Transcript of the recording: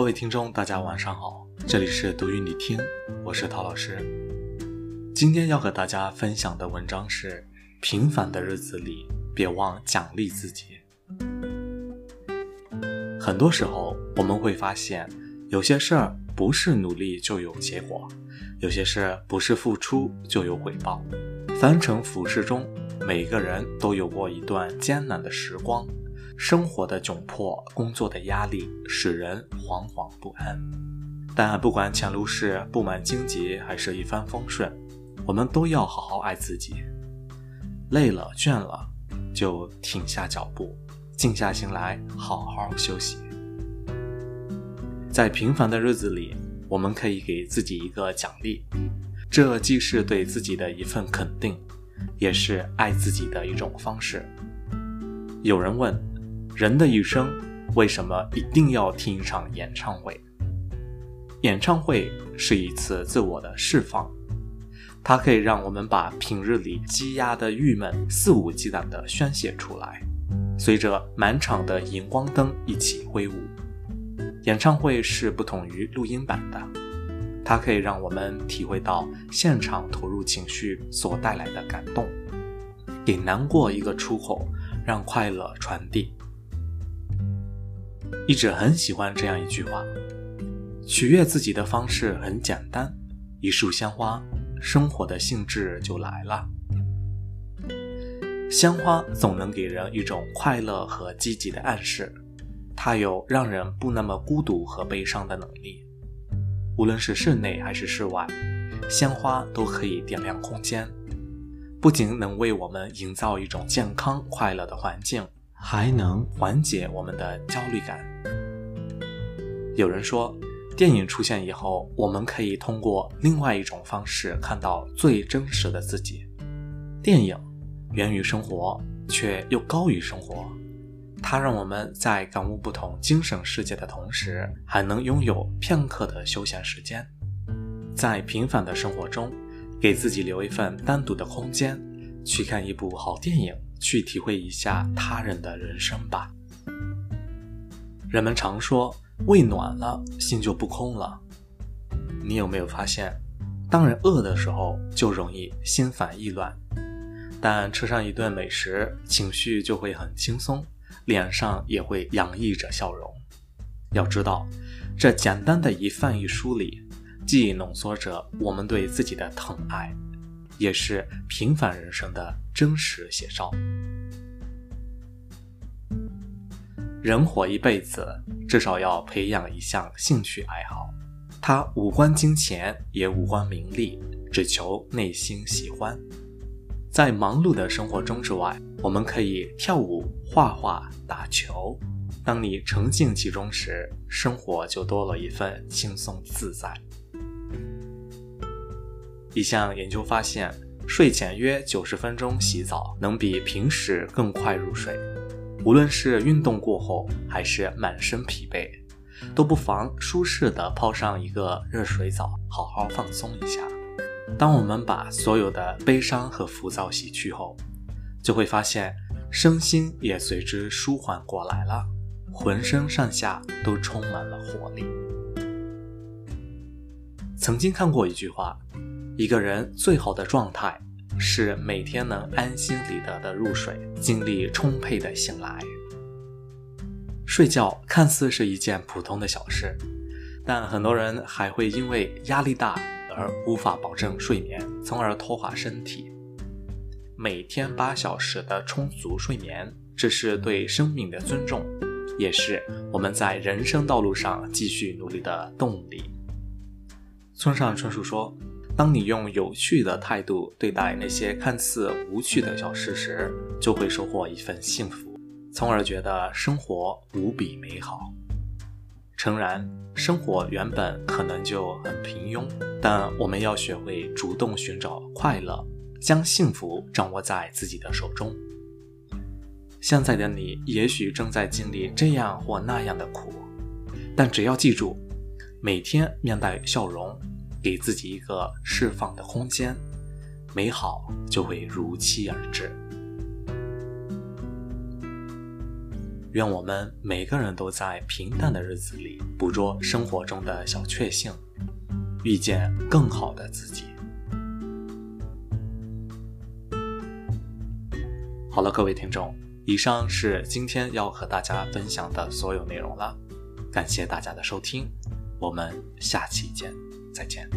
各位听众，大家晚上好，这里是读与你听，我是陶老师。今天要和大家分享的文章是：平凡的日子里，别忘奖励自己。很多时候，我们会发现，有些事儿不是努力就有结果，有些事不是付出就有回报。凡尘浮世中，每个人都有过一段艰难的时光。生活的窘迫，工作的压力，使人惶惶不安。但不管前路是布满荆棘，还是一帆风顺，我们都要好好爱自己。累了、倦了，就停下脚步，静下心来，好好休息。在平凡的日子里，我们可以给自己一个奖励，这既是对自己的一份肯定，也是爱自己的一种方式。有人问。人的一生为什么一定要听一场演唱会？演唱会是一次自我的释放，它可以让我们把平日里积压的郁闷肆无忌惮地宣泄出来，随着满场的荧光灯一起挥舞。演唱会是不同于录音版的，它可以让我们体会到现场投入情绪所带来的感动，给难过一个出口，让快乐传递。一直很喜欢这样一句话：取悦自己的方式很简单，一束鲜花，生活的兴致就来了。鲜花总能给人一种快乐和积极的暗示，它有让人不那么孤独和悲伤的能力。无论是室内还是室外，鲜花都可以点亮空间，不仅能为我们营造一种健康快乐的环境。还能缓解我们的焦虑感。有人说，电影出现以后，我们可以通过另外一种方式看到最真实的自己。电影源于生活，却又高于生活。它让我们在感悟不同精神世界的同时，还能拥有片刻的休闲时间。在平凡的生活中，给自己留一份单独的空间，去看一部好电影。去体会一下他人的人生吧。人们常说，胃暖了，心就不空了。你有没有发现，当人饿的时候，就容易心烦意乱；但吃上一顿美食，情绪就会很轻松，脸上也会洋溢着笑容。要知道，这简单的一饭一书里，既浓缩着我们对自己的疼爱。也是平凡人生的真实写照。人活一辈子，至少要培养一项兴趣爱好，它无关金钱，也无关名利，只求内心喜欢。在忙碌的生活中之外，我们可以跳舞、画画、打球。当你沉浸其中时，生活就多了一份轻松自在。一项研究发现，睡前约九十分钟洗澡能比平时更快入睡。无论是运动过后，还是满身疲惫，都不妨舒适的泡上一个热水澡，好好放松一下。当我们把所有的悲伤和浮躁洗去后，就会发现身心也随之舒缓过来了，浑身上下都充满了活力。曾经看过一句话。一个人最好的状态是每天能安心理得的入睡，精力充沛的醒来。睡觉看似是一件普通的小事，但很多人还会因为压力大而无法保证睡眠，从而拖垮身体。每天八小时的充足睡眠，这是对生命的尊重，也是我们在人生道路上继续努力的动力。村上春树说。当你用有趣的态度对待那些看似无趣的小事时，就会收获一份幸福，从而觉得生活无比美好。诚然，生活原本可能就很平庸，但我们要学会主动寻找快乐，将幸福掌握在自己的手中。现在的你也许正在经历这样或那样的苦，但只要记住，每天面带笑容。给自己一个释放的空间，美好就会如期而至。愿我们每个人都在平淡的日子里捕捉生活中的小确幸，遇见更好的自己。好了，各位听众，以上是今天要和大家分享的所有内容了。感谢大家的收听，我们下期见，再见。